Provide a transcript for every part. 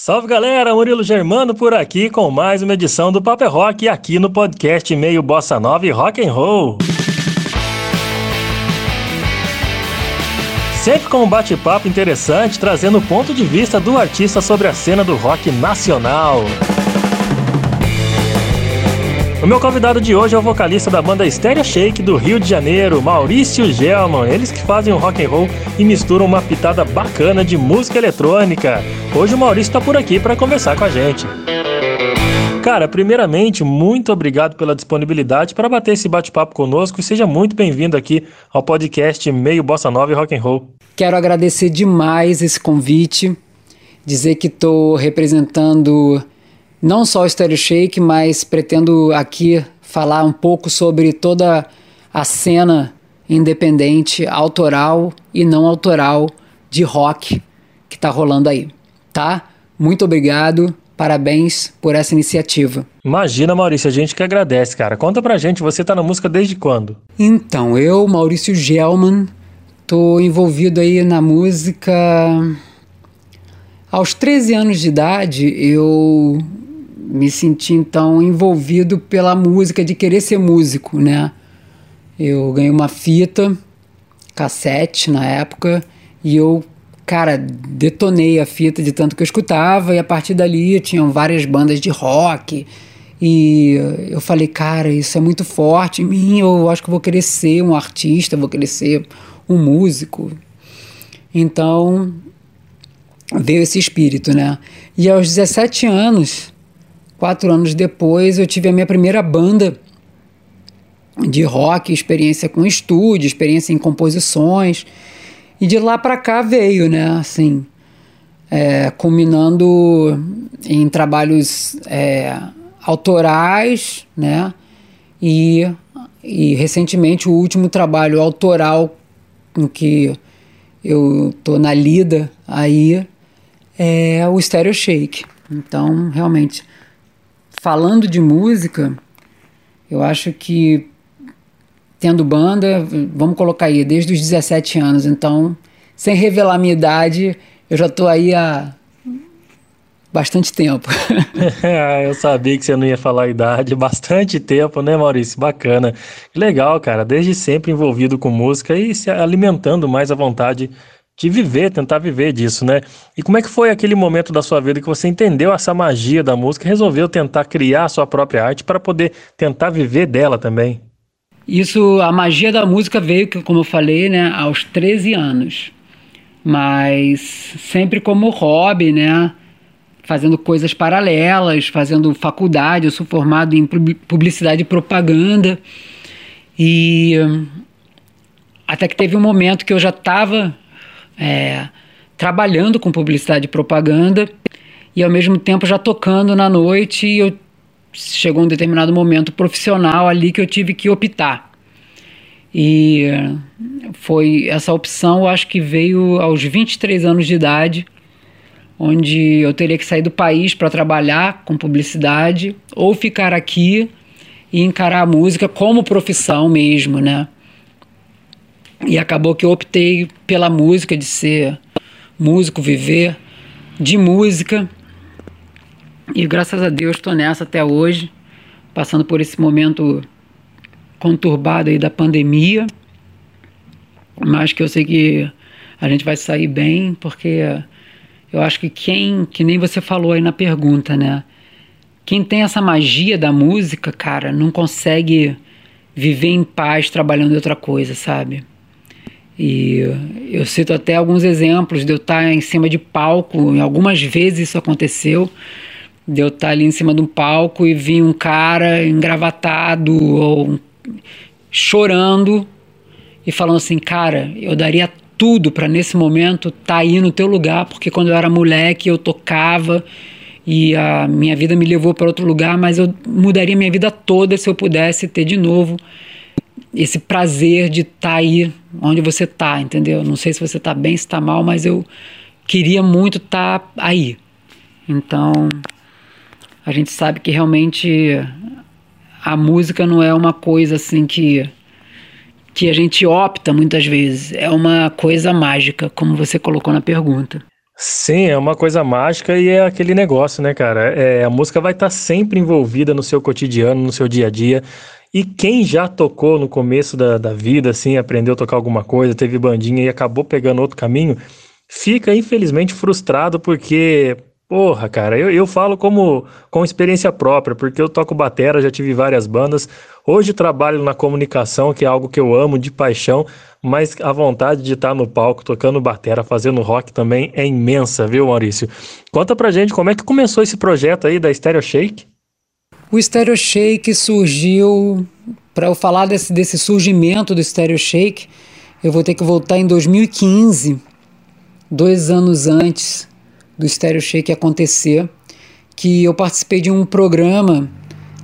Salve galera, Murilo Germano por aqui com mais uma edição do Paper Rock aqui no podcast meio Bossa Nova e Rock and Roll. Sempre com um bate-papo interessante, trazendo o ponto de vista do artista sobre a cena do rock nacional. Meu convidado de hoje é o vocalista da banda Stereo Shake do Rio de Janeiro, Maurício Gelman. Eles que fazem o rock and roll e misturam uma pitada bacana de música eletrônica. Hoje o Maurício está por aqui para conversar com a gente. Cara, primeiramente, muito obrigado pela disponibilidade para bater esse bate-papo conosco e seja muito bem-vindo aqui ao podcast Meio Bossa Nova e Rock and Roll. Quero agradecer demais esse convite, dizer que estou representando não só o Stereo Shake, mas pretendo aqui falar um pouco sobre toda a cena independente, autoral e não autoral de rock que está rolando aí, tá? Muito obrigado, parabéns por essa iniciativa. Imagina, Maurício, a gente que agradece, cara. Conta pra gente, você tá na música desde quando? Então, eu, Maurício Gelman, tô envolvido aí na música aos 13 anos de idade, eu me senti então envolvido pela música, de querer ser músico, né? Eu ganhei uma fita, cassete na época, e eu, cara, detonei a fita de tanto que eu escutava, e a partir dali tinham várias bandas de rock. E eu falei, cara, isso é muito forte em mim, eu acho que vou querer ser um artista, vou querer ser um músico. Então veio esse espírito, né? E aos 17 anos, Quatro anos depois, eu tive a minha primeira banda de rock, experiência com estúdio, experiência em composições. E de lá para cá veio, né? Assim, é, culminando em trabalhos é, autorais, né? E, e recentemente o último trabalho autoral com que eu tô na lida aí é o Stereo Shake. Então, realmente, falando de música, eu acho que tendo banda, vamos colocar aí, desde os 17 anos, então, sem revelar minha idade, eu já estou aí há bastante tempo. eu sabia que você não ia falar a idade, bastante tempo, né, Maurício? Bacana. Legal, cara, desde sempre envolvido com música e se alimentando mais à vontade de viver, tentar viver disso, né? E como é que foi aquele momento da sua vida que você entendeu essa magia da música e resolveu tentar criar a sua própria arte para poder tentar viver dela também? Isso, a magia da música veio, como eu falei, né, aos 13 anos. Mas sempre como hobby, né? Fazendo coisas paralelas, fazendo faculdade. Eu sou formado em publicidade e propaganda. E até que teve um momento que eu já estava é, trabalhando com publicidade e propaganda e ao mesmo tempo já tocando na noite e eu chegou um determinado momento profissional ali que eu tive que optar. E foi essa opção, acho que veio aos 23 anos de idade, onde eu teria que sair do país para trabalhar com publicidade ou ficar aqui e encarar a música como profissão mesmo, né? E acabou que eu optei pela música, de ser músico, viver de música. E graças a Deus estou nessa até hoje, passando por esse momento conturbado aí da pandemia. Mas que eu sei que a gente vai sair bem, porque eu acho que quem, que nem você falou aí na pergunta, né? Quem tem essa magia da música, cara, não consegue viver em paz trabalhando em outra coisa, sabe? E eu cito até alguns exemplos de eu estar em cima de palco, algumas vezes isso aconteceu, de eu estar ali em cima de um palco e vir um cara engravatado ou chorando e falando assim, cara, eu daria tudo para nesse momento estar tá aí no teu lugar, porque quando eu era moleque eu tocava e a minha vida me levou para outro lugar, mas eu mudaria minha vida toda se eu pudesse ter de novo esse prazer de estar tá aí onde você está, entendeu? Não sei se você está bem, se está mal, mas eu queria muito estar tá aí. Então, a gente sabe que realmente a música não é uma coisa assim que que a gente opta muitas vezes, é uma coisa mágica, como você colocou na pergunta. Sim, é uma coisa mágica e é aquele negócio, né, cara? É, a música vai estar tá sempre envolvida no seu cotidiano, no seu dia a dia. E quem já tocou no começo da, da vida, assim, aprendeu a tocar alguma coisa, teve bandinha e acabou pegando outro caminho, fica infelizmente frustrado porque Porra, cara, eu, eu falo como com experiência própria, porque eu toco batera, já tive várias bandas. Hoje trabalho na comunicação, que é algo que eu amo de paixão, mas a vontade de estar no palco tocando batera, fazendo rock também é imensa, viu, Maurício? Conta pra gente como é que começou esse projeto aí da Stereo Shake. O Stereo Shake surgiu, para eu falar desse, desse surgimento do Stereo Shake, eu vou ter que voltar em 2015, dois anos antes do Stereo Shake acontecer, que eu participei de um programa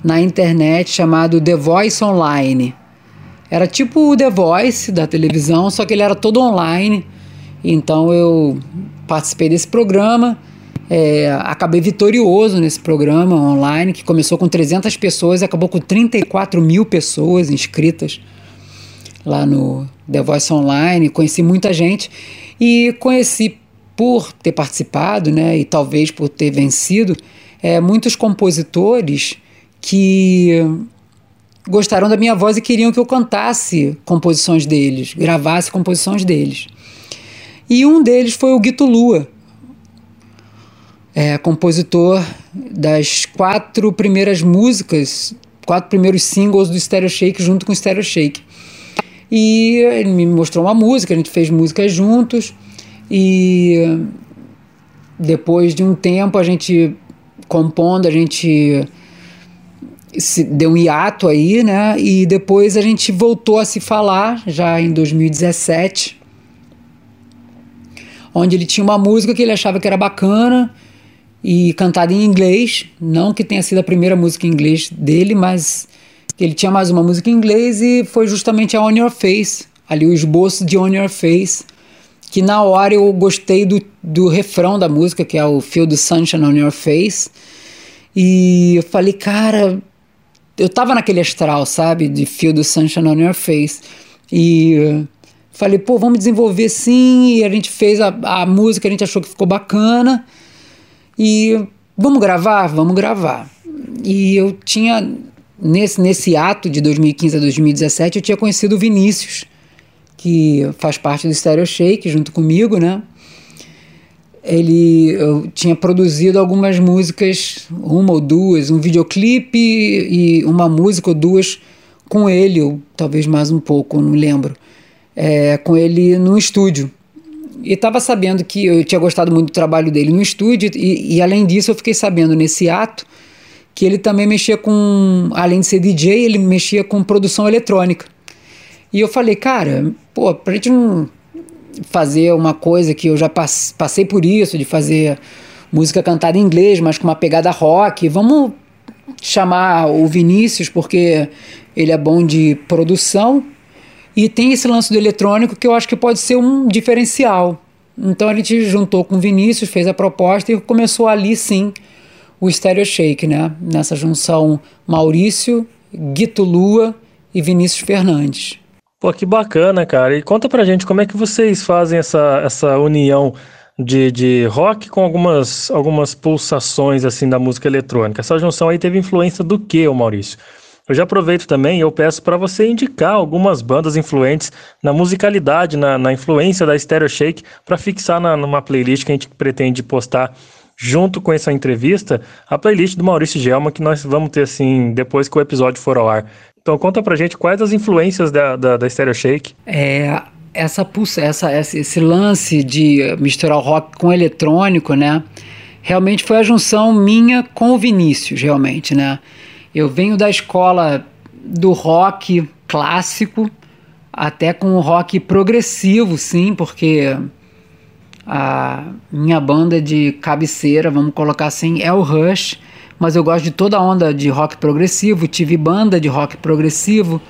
na internet chamado The Voice Online. Era tipo o The Voice da televisão, só que ele era todo online. Então eu participei desse programa, é, acabei vitorioso nesse programa online, que começou com 300 pessoas e acabou com 34 mil pessoas inscritas lá no The Voice Online. Conheci muita gente e conheci por ter participado, né, e talvez por ter vencido, é, muitos compositores que gostaram da minha voz e queriam que eu cantasse composições deles, gravasse composições deles. E um deles foi o Guito Lua, é, compositor das quatro primeiras músicas, quatro primeiros singles do Stereo Shake junto com o Stereo Shake. E ele me mostrou uma música, a gente fez músicas juntos. E depois de um tempo a gente compondo, a gente se deu um hiato aí, né? E depois a gente voltou a se falar já em 2017, onde ele tinha uma música que ele achava que era bacana e cantada em inglês, não que tenha sido a primeira música em inglês dele, mas ele tinha mais uma música em inglês e foi justamente a On Your Face, ali o esboço de On Your Face que na hora eu gostei do, do refrão da música, que é o Feel the Sunshine on Your Face. E eu falei, cara, eu tava naquele astral, sabe? De Feel the Sunshine on Your Face. E falei, pô, vamos desenvolver sim. E a gente fez a, a música, a gente achou que ficou bacana. E vamos gravar? Vamos gravar. E eu tinha, nesse, nesse ato de 2015 a 2017, eu tinha conhecido o Vinícius que faz parte do Stereo Shake junto comigo, né? Ele eu tinha produzido algumas músicas, uma ou duas, um videoclipe e uma música ou duas com ele, ou talvez mais um pouco, não lembro, é, com ele no estúdio. E estava sabendo que eu tinha gostado muito do trabalho dele no estúdio, e, e além disso, eu fiquei sabendo nesse ato que ele também mexia com, além de ser DJ, ele mexia com produção eletrônica. E eu falei, cara, pô, pra gente não fazer uma coisa que eu já passei por isso, de fazer música cantada em inglês, mas com uma pegada rock, vamos chamar o Vinícius porque ele é bom de produção e tem esse lance do eletrônico que eu acho que pode ser um diferencial. Então a gente juntou com o Vinícius, fez a proposta e começou ali sim o Stereo Shake, né? Nessa junção Maurício, Guito Lua e Vinícius Fernandes. Pô, que bacana, cara. E conta pra gente como é que vocês fazem essa, essa união de, de rock com algumas, algumas pulsações assim da música eletrônica. Essa junção aí teve influência do que, Maurício? Eu já aproveito também e eu peço para você indicar algumas bandas influentes na musicalidade, na, na influência da Stereo Shake, para fixar na, numa playlist que a gente pretende postar junto com essa entrevista, a playlist do Maurício Gelma, que nós vamos ter assim depois que o episódio for ao ar. Então conta pra gente quais as influências da, da, da Stereo Shake. É, essa, pulsa, essa, esse lance de misturar o rock com o eletrônico, né? Realmente foi a junção minha com o Vinícius, realmente, né? Eu venho da escola do rock clássico até com o rock progressivo, sim, porque a minha banda de cabeceira, vamos colocar assim, é o Rush mas eu gosto de toda a onda de rock progressivo, tive banda de rock progressivo,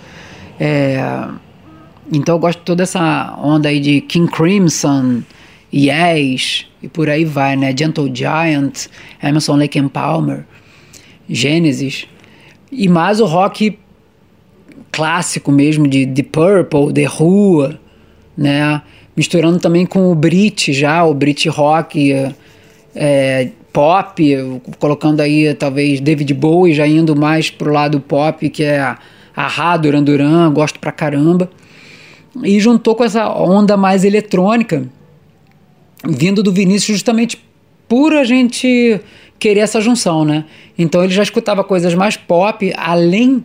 é, então eu gosto de toda essa onda aí de King Crimson, Yes, e por aí vai, né? Gentle Giant, Emerson Lake and Palmer, Genesis, e mais o rock clássico mesmo de The Purple, The Who, né? misturando também com o Brit já, o Brit rock, é, pop, colocando aí talvez David Bowie já indo mais pro lado pop, que é a, a Duran Duran, gosto pra caramba. E juntou com essa onda mais eletrônica, vindo do Vinícius justamente por a gente querer essa junção, né? Então ele já escutava coisas mais pop, além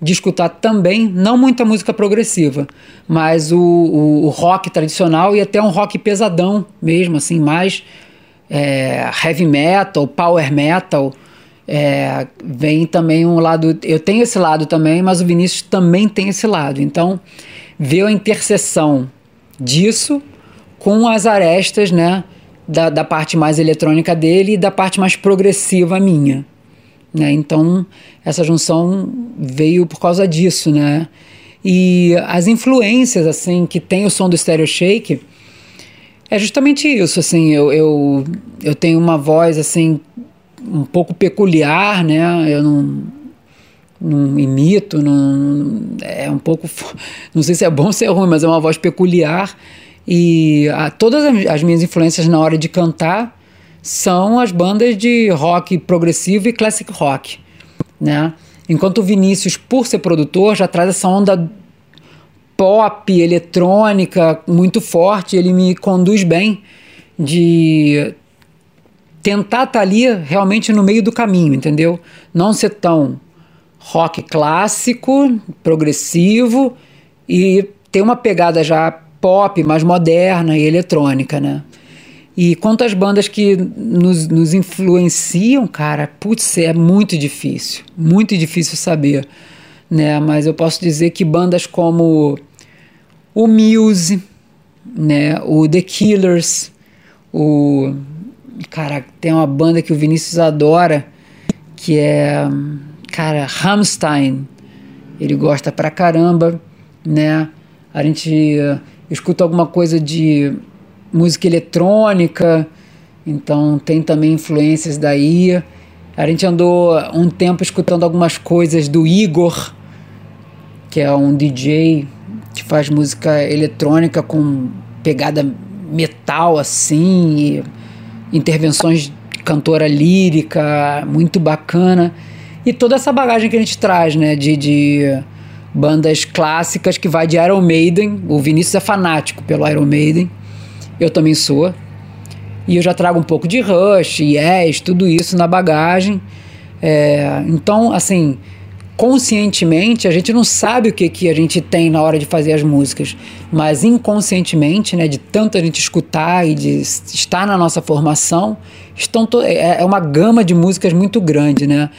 de escutar também, não muita música progressiva, mas o, o, o rock tradicional e até um rock pesadão mesmo, assim, mais é, heavy metal, power metal. É, vem também um lado. Eu tenho esse lado também, mas o Vinícius também tem esse lado. Então, ver a interseção disso com as arestas, né? Da, da parte mais eletrônica dele e da parte mais progressiva minha. Né? Então, essa junção veio por causa disso, né? E as influências, assim, que tem o som do Stereo Shake é justamente isso, assim, eu, eu, eu tenho uma voz, assim, um pouco peculiar, né? Eu não, não imito, não, é um pouco, não sei se é bom ou se é ruim, mas é uma voz peculiar e a, todas as minhas influências na hora de cantar são as bandas de rock progressivo e classic rock, né? Enquanto o Vinícius, por ser produtor, já traz essa onda pop, eletrônica muito forte, ele me conduz bem de tentar estar tá ali realmente no meio do caminho, entendeu? Não ser tão rock clássico, progressivo e ter uma pegada já pop, mais moderna e eletrônica, né? E quanto às bandas que nos, nos influenciam, cara, putz, é muito difícil, muito difícil saber, né? Mas eu posso dizer que bandas como o Muse, né? O The Killers, o cara tem uma banda que o Vinícius adora que é cara Rammstein. Ele gosta pra caramba, né? A gente escuta alguma coisa de música eletrônica, então tem também influências daí. A gente andou um tempo escutando algumas coisas do Igor, que é um DJ que faz música eletrônica com pegada metal assim, intervenções de cantora lírica, muito bacana. E toda essa bagagem que a gente traz, né, de, de bandas clássicas que vai de Iron Maiden. O Vinícius é fanático pelo Iron Maiden. Eu também sou. E eu já trago um pouco de Rush, Yes, tudo isso na bagagem. É, então, assim, conscientemente a gente não sabe o que, que a gente tem na hora de fazer as músicas, mas inconscientemente, né, de tanto a gente escutar e de estar na nossa formação, estão é, é uma gama de músicas muito grande, né?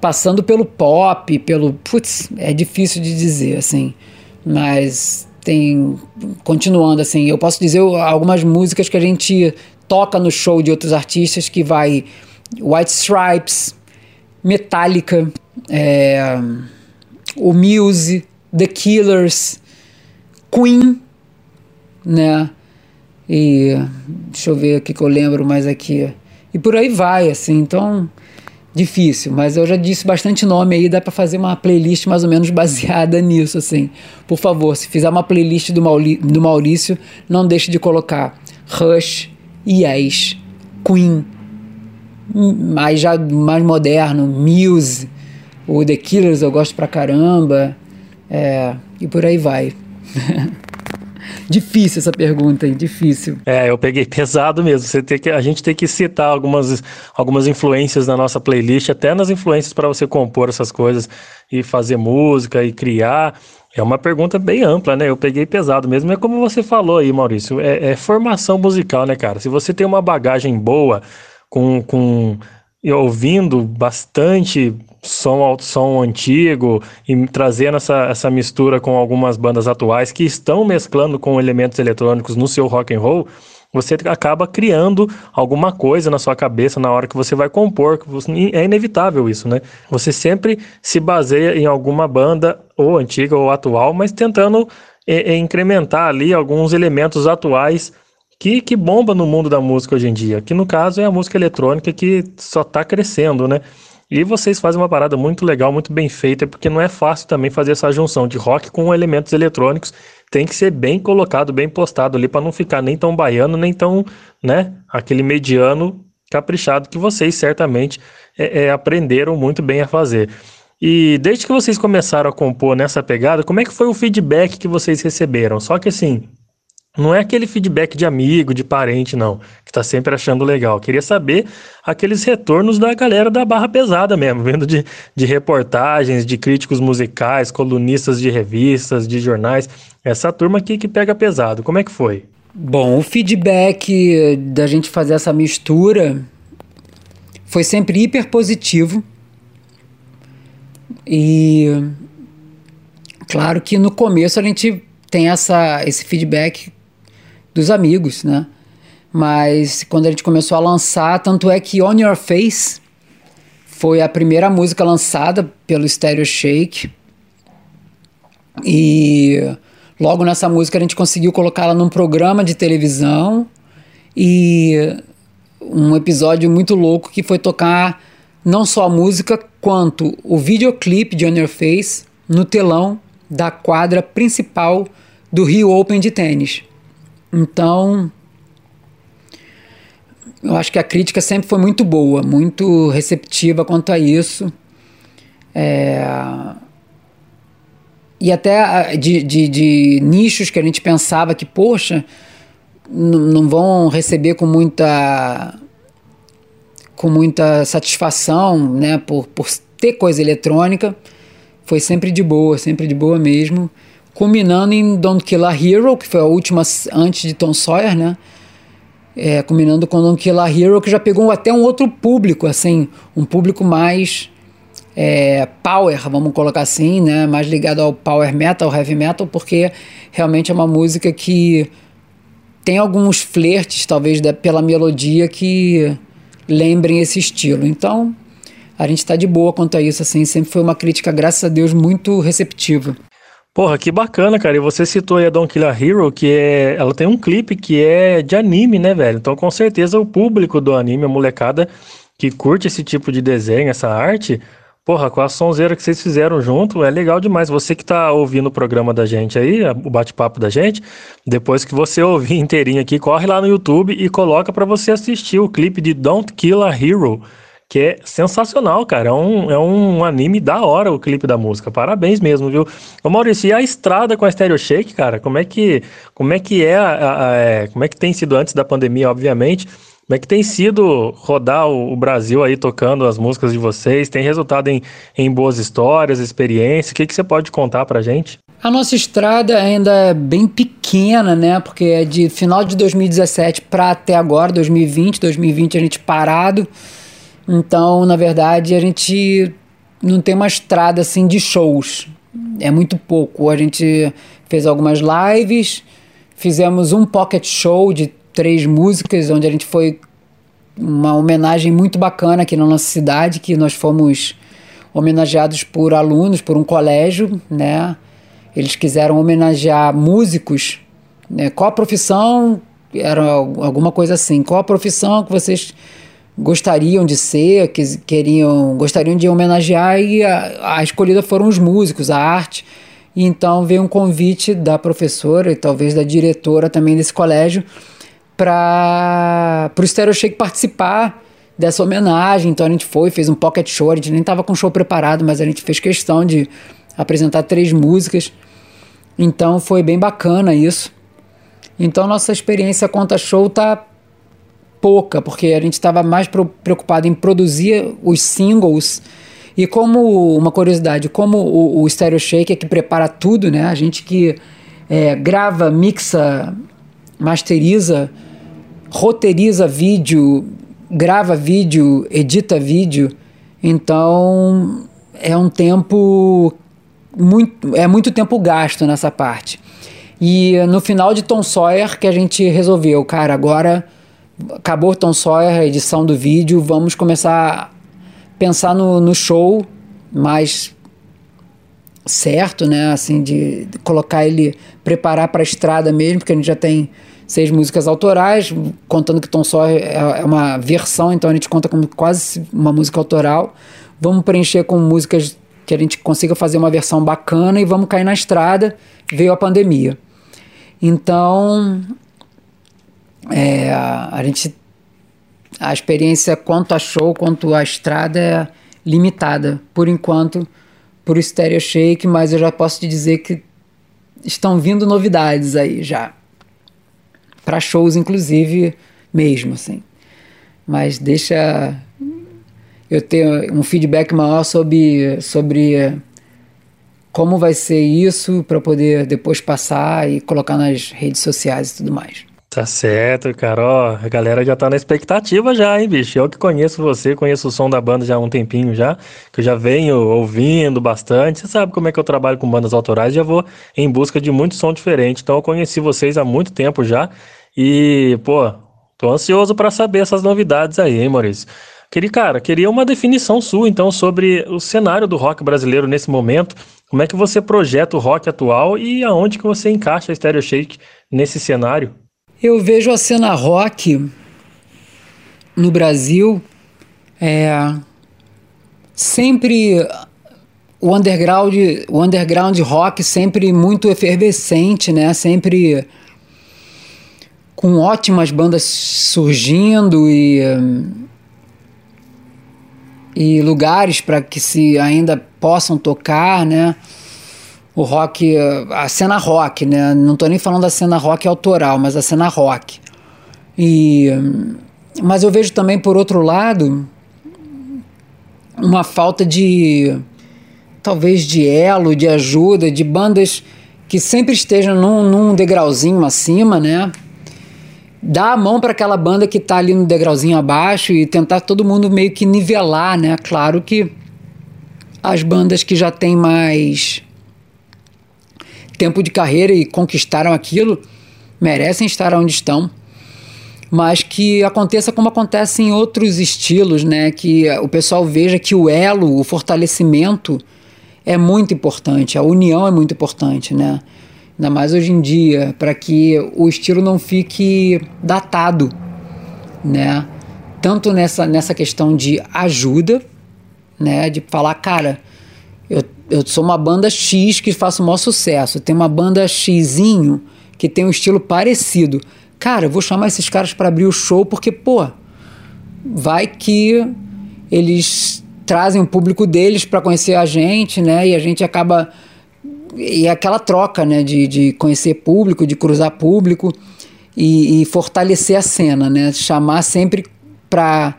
Passando pelo pop, pelo. Putz, é difícil de dizer, assim. Mas tem. Continuando, assim, eu posso dizer algumas músicas que a gente toca no show de outros artistas que vai. White Stripes, Metallica, é, o Muse, The Killers, Queen, né? E deixa eu ver o que eu lembro mais aqui. E por aí vai, assim, então difícil, mas eu já disse bastante nome aí, dá para fazer uma playlist mais ou menos baseada nisso, assim. Por favor, se fizer uma playlist do, Mauri do Maurício, não deixe de colocar Rush, Yes, Queen, mais já mais moderno, Muse, o The Killers eu gosto pra caramba, é, e por aí vai. Difícil essa pergunta, hein? Difícil. É, eu peguei pesado mesmo. Você tem que, a gente tem que citar algumas, algumas influências na nossa playlist, até nas influências para você compor essas coisas e fazer música e criar. É uma pergunta bem ampla, né? Eu peguei pesado mesmo. É como você falou aí, Maurício. É, é formação musical, né, cara? Se você tem uma bagagem boa com, com ouvindo bastante som, som antigo e trazendo essa, essa mistura com algumas bandas atuais que estão mesclando com elementos eletrônicos no seu rock and roll, você acaba criando alguma coisa na sua cabeça na hora que você vai compor. É inevitável isso, né? Você sempre se baseia em alguma banda, ou antiga ou atual, mas tentando é, é, incrementar ali alguns elementos atuais que, que bomba no mundo da música hoje em dia. Que no caso é a música eletrônica que só está crescendo, né? E vocês fazem uma parada muito legal, muito bem feita, porque não é fácil também fazer essa junção de rock com elementos eletrônicos. Tem que ser bem colocado, bem postado ali, para não ficar nem tão baiano, nem tão, né, aquele mediano caprichado que vocês certamente é, é, aprenderam muito bem a fazer. E desde que vocês começaram a compor nessa pegada, como é que foi o feedback que vocês receberam? Só que assim, não é aquele feedback de amigo, de parente, não, que tá sempre achando legal. Queria saber aqueles retornos da galera da barra pesada mesmo, vendo de, de reportagens, de críticos musicais, colunistas de revistas, de jornais. Essa turma aqui que pega pesado. Como é que foi? Bom, o feedback da gente fazer essa mistura foi sempre hiper positivo. E claro que no começo a gente tem essa, esse feedback dos amigos, né? Mas quando a gente começou a lançar, tanto é que On Your Face foi a primeira música lançada pelo Stereo Shake. E logo nessa música a gente conseguiu colocá-la num programa de televisão e um episódio muito louco que foi tocar não só a música, quanto o videoclipe de On Your Face no telão da quadra principal do Rio Open de tênis. Então, eu acho que a crítica sempre foi muito boa, muito receptiva quanto a isso. É... E até de, de, de, nichos que a gente pensava que, poxa, não vão receber com muita com muita satisfação, né, por, por ter coisa eletrônica, foi sempre de boa, sempre de boa mesmo. Culminando em Don't Kill a Hero, que foi a última antes de Tom Sawyer, né? É, combinando com Don't Kill a Hero, que já pegou até um outro público, assim, um público mais é, power, vamos colocar assim, né? Mais ligado ao power metal, heavy metal, porque realmente é uma música que tem alguns flertes, talvez, pela melodia que lembrem esse estilo. Então, a gente está de boa quanto a isso, assim, sempre foi uma crítica, graças a Deus, muito receptiva. Porra, que bacana, cara. E você citou aí a Don't Kill a Hero, que é. Ela tem um clipe que é de anime, né, velho? Então, com certeza, o público do anime, a molecada que curte esse tipo de desenho, essa arte, porra, com a sonzeira que vocês fizeram junto, é legal demais. Você que tá ouvindo o programa da gente aí, o bate-papo da gente, depois que você ouvir inteirinho aqui, corre lá no YouTube e coloca para você assistir o clipe de Don't Kill a Hero que é sensacional, cara. É um, é um anime da hora o clipe da música. Parabéns mesmo, viu? Ô Maurício, e a estrada com a Stereo Shake, cara? Como é que, como é, que é, a, a, é, como é que tem sido antes da pandemia, obviamente? Como é que tem sido rodar o, o Brasil aí tocando as músicas de vocês? Tem resultado em, em boas histórias, experiências? O que, que você pode contar pra gente? A nossa estrada ainda é bem pequena, né? Porque é de final de 2017 para até agora, 2020. 2020 a gente parado. Então, na verdade, a gente não tem uma estrada assim de shows. É muito pouco. A gente fez algumas lives, fizemos um pocket show de três músicas, onde a gente foi uma homenagem muito bacana aqui na nossa cidade, que nós fomos homenageados por alunos, por um colégio, né? Eles quiseram homenagear músicos, né? Qual a profissão? Era alguma coisa assim. Qual a profissão que vocês gostariam de ser, que queriam, gostariam de homenagear e a, a escolhida foram os músicos, a arte. E então veio um convite da professora e talvez da diretora também desse colégio para o Stereo Shake participar dessa homenagem. Então a gente foi, fez um pocket show, a gente nem estava com o show preparado, mas a gente fez questão de apresentar três músicas. Então foi bem bacana isso. Então nossa experiência conta show tá pouca, porque a gente estava mais preocupado em produzir os singles. E como uma curiosidade, como o, o Stereo Shake é que prepara tudo, né? A gente que é, grava, mixa, masteriza, roteiriza vídeo, grava vídeo, edita vídeo. Então é um tempo muito é muito tempo gasto nessa parte. E no final de Tom Sawyer que a gente resolveu, cara, agora acabou Tom Sawyer, a edição do vídeo, vamos começar a pensar no, no show mais certo, né? Assim, de, de colocar ele, preparar para a estrada mesmo, porque a gente já tem seis músicas autorais, contando que Tom Sawyer é, é uma versão, então a gente conta como quase uma música autoral. Vamos preencher com músicas que a gente consiga fazer uma versão bacana e vamos cair na estrada. Veio a pandemia. Então, é, a gente a experiência quanto a show, quanto a estrada é limitada por enquanto por Stereo Shake, mas eu já posso te dizer que estão vindo novidades aí já. Para shows inclusive mesmo assim. Mas deixa eu ter um feedback maior sobre sobre como vai ser isso para poder depois passar e colocar nas redes sociais e tudo mais. Tá certo, cara. Ó, a galera já tá na expectativa já, hein, bicho? Eu que conheço você, conheço o som da banda já há um tempinho já, que eu já venho ouvindo bastante. Você sabe como é que eu trabalho com bandas autorais, já vou em busca de muito som diferente. Então eu conheci vocês há muito tempo já e, pô, tô ansioso para saber essas novidades aí, hein, Maurício? Queria, cara, queria uma definição sua, então, sobre o cenário do rock brasileiro nesse momento. Como é que você projeta o rock atual e aonde que você encaixa a Stereo Shake nesse cenário? Eu vejo a cena rock no Brasil é, sempre o underground, o underground rock sempre muito efervescente, né? Sempre com ótimas bandas surgindo e e lugares para que se ainda possam tocar, né? O rock, a cena rock, né? Não estou nem falando da cena rock autoral, mas a cena rock. E, mas eu vejo também, por outro lado, uma falta de, talvez, de elo, de ajuda, de bandas que sempre estejam num, num degrauzinho acima, né? Dar a mão para aquela banda que está ali no degrauzinho abaixo e tentar todo mundo meio que nivelar, né? Claro que as bandas que já têm mais tempo de carreira e conquistaram aquilo, merecem estar onde estão. Mas que aconteça como acontece em outros estilos, né? Que o pessoal veja que o elo, o fortalecimento é muito importante, a união é muito importante, né? Ainda mais hoje em dia, para que o estilo não fique datado, né? Tanto nessa, nessa questão de ajuda, né? De falar, cara, eu, sou uma banda X que faz o maior sucesso. Tem uma banda Xzinho que tem um estilo parecido. Cara, eu vou chamar esses caras para abrir o show porque, pô, vai que eles trazem o público deles para conhecer a gente, né? E a gente acaba. E é aquela troca, né? De, de conhecer público, de cruzar público e, e fortalecer a cena, né? Chamar sempre para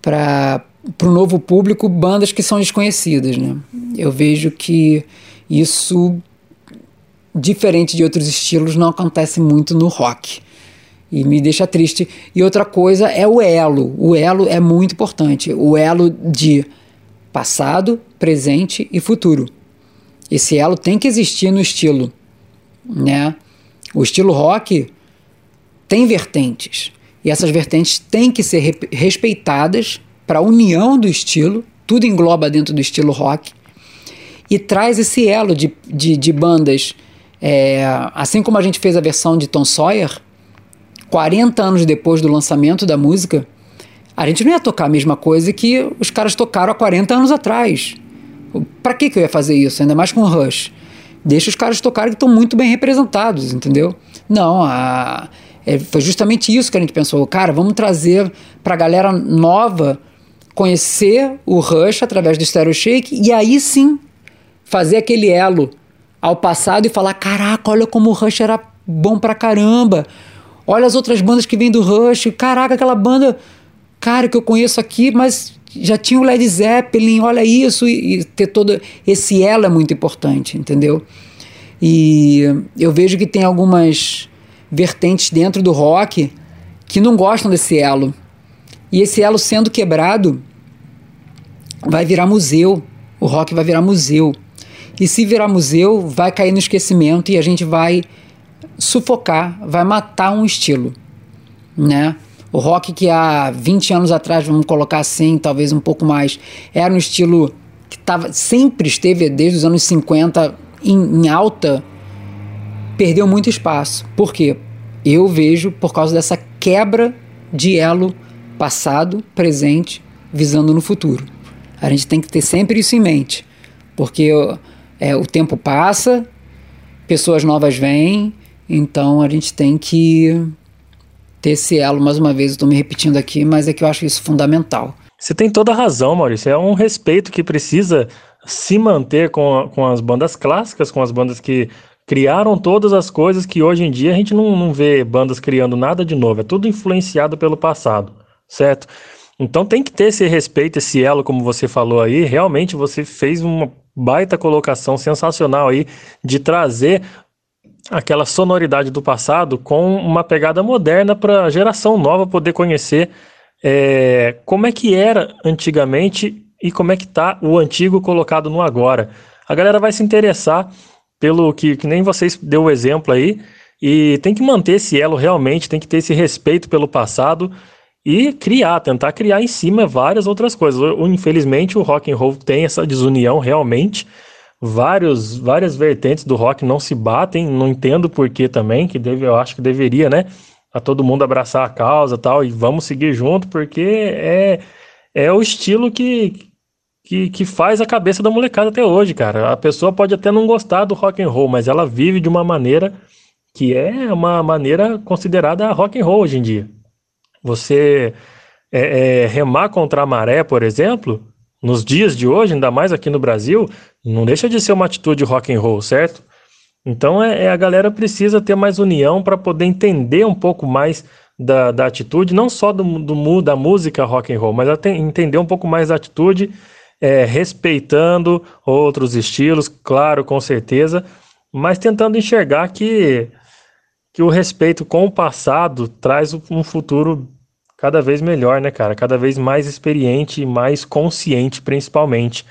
para o novo público bandas que são desconhecidas. Né? Eu vejo que isso, diferente de outros estilos, não acontece muito no rock. E me deixa triste. E outra coisa é o elo. O elo é muito importante. O elo de passado, presente e futuro. Esse elo tem que existir no estilo. Né? O estilo rock tem vertentes. E essas vertentes têm que ser respeitadas para a união do estilo, tudo engloba dentro do estilo rock, e traz esse elo de, de, de bandas. É, assim como a gente fez a versão de Tom Sawyer, 40 anos depois do lançamento da música, a gente não ia tocar a mesma coisa que os caras tocaram há 40 anos atrás. Para que, que eu ia fazer isso? Ainda mais com o Rush. Deixa os caras tocarem que estão muito bem representados, entendeu? Não, a, é, foi justamente isso que a gente pensou. Cara, vamos trazer para a galera nova conhecer o Rush através do Stereo Shake e aí sim fazer aquele elo ao passado e falar: caraca, olha como o Rush era bom pra caramba. Olha as outras bandas que vêm do Rush. Caraca, aquela banda, cara, que eu conheço aqui, mas já tinha o Led Zeppelin, olha isso. E, e ter todo esse elo é muito importante, entendeu? E eu vejo que tem algumas vertentes dentro do rock que não gostam desse elo. E esse elo sendo quebrado, vai virar museu. O rock vai virar museu. E se virar museu, vai cair no esquecimento e a gente vai sufocar, vai matar um estilo, né? O rock que há 20 anos atrás, vamos colocar assim, talvez um pouco mais, era um estilo que tava, sempre esteve desde os anos 50 em, em alta, perdeu muito espaço. Por quê? eu vejo por causa dessa quebra de elo passado, presente, visando no futuro. A gente tem que ter sempre isso em mente, porque é, o tempo passa, pessoas novas vêm, então a gente tem que ter esse elo, mais uma vez, estou me repetindo aqui, mas é que eu acho isso fundamental. Você tem toda a razão, Maurício. É um respeito que precisa se manter com, com as bandas clássicas, com as bandas que criaram todas as coisas que hoje em dia a gente não, não vê bandas criando nada de novo. É tudo influenciado pelo passado, certo? Então tem que ter esse respeito, esse elo, como você falou aí. Realmente você fez uma baita colocação sensacional aí de trazer aquela sonoridade do passado com uma pegada moderna para a geração nova poder conhecer é, como é que era antigamente e como é que tá o antigo colocado no agora. A galera vai se interessar pelo que, que nem vocês deu o exemplo aí, e tem que manter esse elo realmente, tem que ter esse respeito pelo passado e criar, tentar criar em cima várias outras coisas. Infelizmente, o rock and roll tem essa desunião realmente. Vários, várias vertentes do rock não se batem, não entendo por que também, que deve, eu acho que deveria, né? a todo mundo abraçar a causa tal, e vamos seguir junto, porque é, é o estilo que, que, que faz a cabeça da molecada até hoje, cara. A pessoa pode até não gostar do rock and roll, mas ela vive de uma maneira que é uma maneira considerada rock and roll hoje em dia. Você é, é, remar contra a maré, por exemplo, nos dias de hoje, ainda mais aqui no Brasil, não deixa de ser uma atitude rock and roll, certo? Então é, é a galera precisa ter mais união para poder entender um pouco mais da, da atitude, não só do, do da música rock and roll, mas até entender um pouco mais da atitude, é, respeitando outros estilos, claro, com certeza, mas tentando enxergar que, que o respeito com o passado traz um futuro cada vez melhor, né, cara? Cada vez mais experiente e mais consciente, principalmente.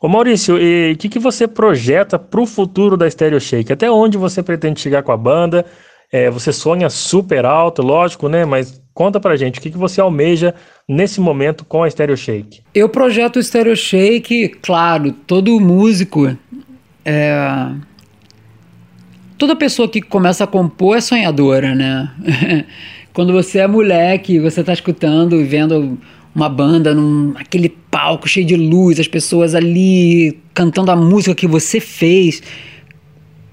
Ô Maurício, o que, que você projeta para o futuro da Stereo Shake? Até onde você pretende chegar com a banda? É, você sonha super alto, lógico, né? Mas conta pra gente, o que, que você almeja nesse momento com a Stereo Shake? Eu projeto o Stereo Shake, claro, todo músico, é... toda pessoa que começa a compor é sonhadora, né? Quando você é moleque, você tá escutando e vendo uma banda num aquele palco cheio de luz, as pessoas ali cantando a música que você fez.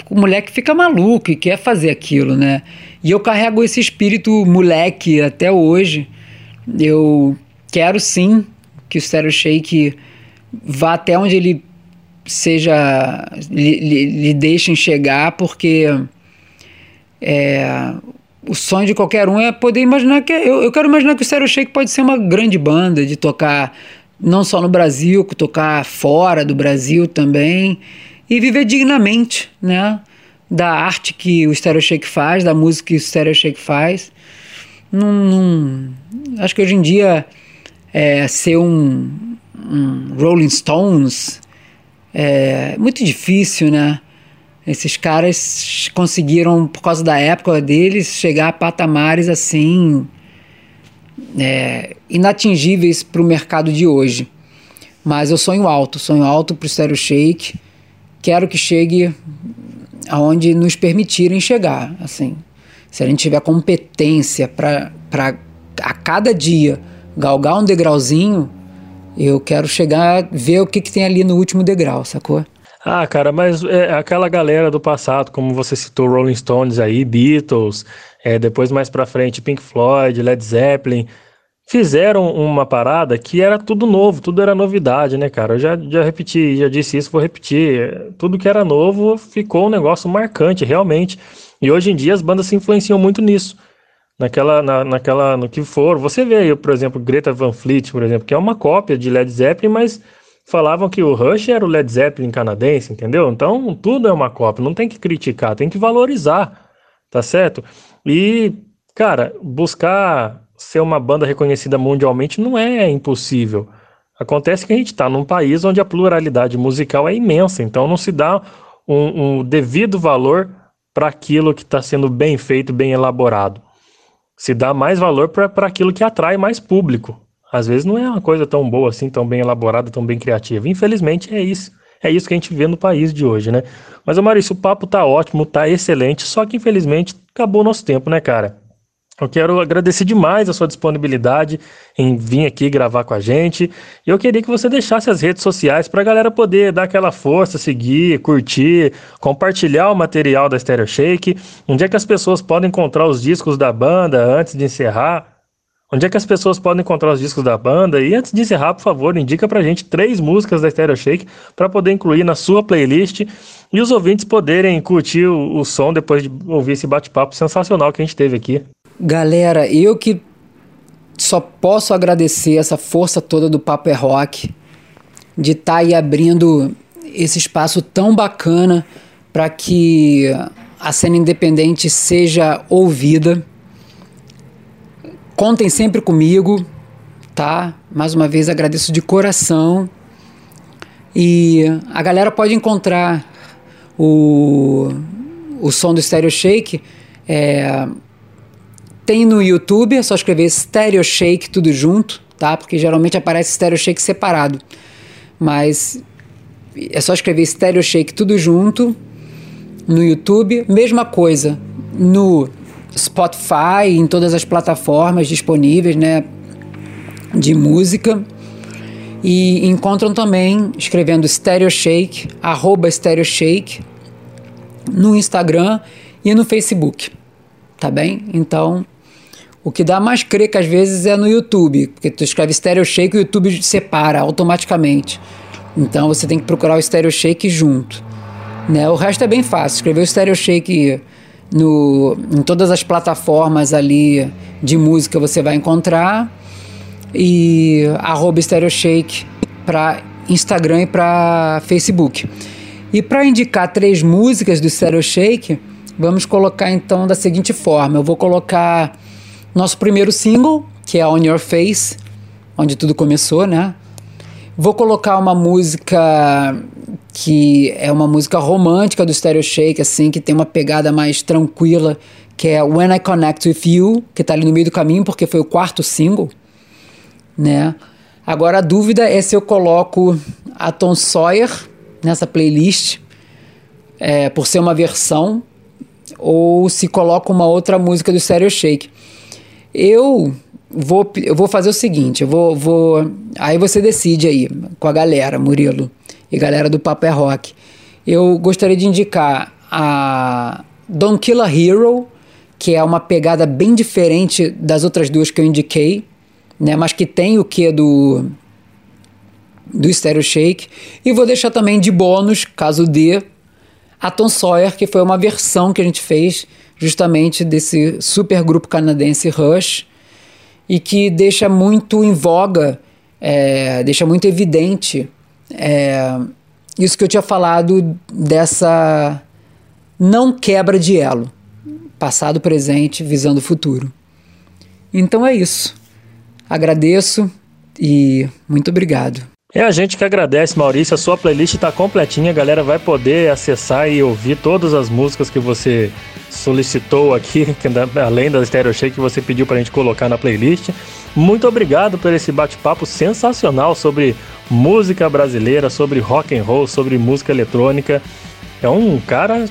O moleque fica maluco e quer fazer aquilo, né? E eu carrego esse espírito moleque até hoje. Eu quero sim que o Stereo Shake vá até onde ele seja lhe, lhe, deixem chegar, porque é, o sonho de qualquer um é poder imaginar que. Eu, eu quero imaginar que o Stereo Shake pode ser uma grande banda de tocar não só no Brasil, tocar fora do Brasil também e viver dignamente, né? Da arte que o Stereo Shake faz, da música que o Stereo Shake faz. Não acho que hoje em dia é, ser um, um Rolling Stones é muito difícil, né? Esses caras conseguiram, por causa da época deles, chegar a patamares assim é, inatingíveis para o mercado de hoje. Mas eu sonho alto, sonho alto para o Stereo Shake. Quero que chegue aonde nos permitirem chegar. Assim, se a gente tiver competência para a cada dia galgar um degrauzinho, eu quero chegar, ver o que, que tem ali no último degrau, sacou? Ah, cara, mas é aquela galera do passado, como você citou, Rolling Stones aí, Beatles, é, depois mais pra frente, Pink Floyd, Led Zeppelin, fizeram uma parada que era tudo novo, tudo era novidade, né, cara? Eu já, já repeti, já disse isso, vou repetir. Tudo que era novo ficou um negócio marcante, realmente. E hoje em dia as bandas se influenciam muito nisso. Naquela, na, naquela, no que for. Você vê aí, por exemplo, Greta Van Fleet, por exemplo, que é uma cópia de Led Zeppelin, mas falavam que o Rush era o Led Zeppelin canadense, entendeu? Então tudo é uma cópia, não tem que criticar, tem que valorizar, tá certo? E, cara, buscar ser uma banda reconhecida mundialmente não é impossível. Acontece que a gente está num país onde a pluralidade musical é imensa, então não se dá um, um devido valor para aquilo que está sendo bem feito, bem elaborado. Se dá mais valor para aquilo que atrai mais público. Às vezes não é uma coisa tão boa assim, tão bem elaborada, tão bem criativa. Infelizmente é isso. é isso que a gente vê no país de hoje, né? Mas, Maurício, o papo tá ótimo, tá excelente, só que infelizmente acabou o nosso tempo, né, cara? Eu quero agradecer demais a sua disponibilidade em vir aqui gravar com a gente. Eu queria que você deixasse as redes sociais para a galera poder dar aquela força, seguir, curtir, compartilhar o material da Stereo Shake. Onde é que as pessoas podem encontrar os discos da banda antes de encerrar? Onde é que as pessoas podem encontrar os discos da banda? E antes de encerrar, por favor, indica pra gente três músicas da Stereo Shake para poder incluir na sua playlist e os ouvintes poderem curtir o, o som depois de ouvir esse bate-papo sensacional que a gente teve aqui. Galera, eu que só posso agradecer essa força toda do Papo é Rock, de estar tá aí abrindo esse espaço tão bacana para que a cena independente seja ouvida. Contem sempre comigo, tá? Mais uma vez agradeço de coração. E a galera pode encontrar o, o som do Stereo Shake é, tem no YouTube, é só escrever Stereo Shake tudo junto, tá? Porque geralmente aparece Stereo Shake separado. Mas é só escrever Stereo Shake tudo junto no YouTube. Mesma coisa no Spotify, em todas as plataformas disponíveis, né? De música. E encontram também escrevendo Stereo Shake, arroba Stereo Shake, no Instagram e no Facebook. Tá bem? Então o que dá mais que às vezes é no YouTube, porque tu escreve Stereo Shake e o YouTube separa automaticamente. Então você tem que procurar o Stereo Shake junto. Né? O resto é bem fácil. Escrever o Stereo Shake no, em todas as plataformas ali de música você vai encontrar. E arroba Stereo Shake para Instagram e para Facebook. E para indicar três músicas do Stereo Shake, vamos colocar então da seguinte forma: eu vou colocar nosso primeiro single, que é On Your Face, onde tudo começou, né? Vou colocar uma música que é uma música romântica do Stereo Shake, assim, que tem uma pegada mais tranquila, que é When I Connect With You, que tá ali no meio do caminho, porque foi o quarto single, né? Agora a dúvida é se eu coloco a Tom Sawyer nessa playlist, é, por ser uma versão, ou se coloco uma outra música do Stereo Shake. Eu vou, eu vou fazer o seguinte, eu vou, vou. Aí você decide aí com a galera, Murilo, e galera do Papo é Rock. Eu gostaria de indicar a Don't Kill a Hero, que é uma pegada bem diferente das outras duas que eu indiquei, né? Mas que tem o que do do Stereo Shake. E vou deixar também de bônus, caso dê, a Tom Sawyer, que foi uma versão que a gente fez justamente desse super grupo canadense Rush e que deixa muito em voga, é, deixa muito evidente é, isso que eu tinha falado dessa não quebra de elo, passado, presente, visando o futuro. Então é isso. Agradeço e muito obrigado. É a gente que agradece, Maurício. A sua playlist está completinha. A galera vai poder acessar e ouvir todas as músicas que você solicitou aqui, além da Stereo Shake que você pediu para a gente colocar na playlist. Muito obrigado por esse bate-papo sensacional sobre música brasileira, sobre rock and roll, sobre música eletrônica. É um cara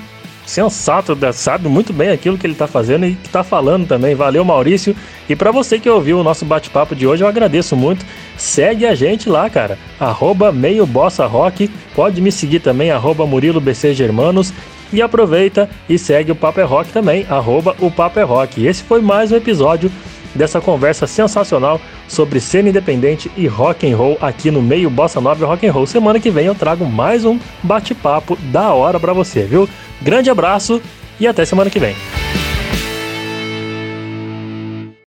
sensato, sabe muito bem aquilo que ele está fazendo e que está falando também. Valeu, Maurício. E para você que ouviu o nosso bate-papo de hoje, eu agradeço muito. Segue a gente lá, cara. Arroba meio bossa rock. Pode me seguir também, arroba Murilo BC Germanos. E aproveita e segue o Papo é Rock também, arroba o Papo é Rock. E esse foi mais um episódio dessa conversa sensacional sobre cena independente e rock and roll aqui no meio Bossa Nova Rock and Roll. Semana que vem eu trago mais um bate-papo da hora para você, viu? Grande abraço e até semana que vem.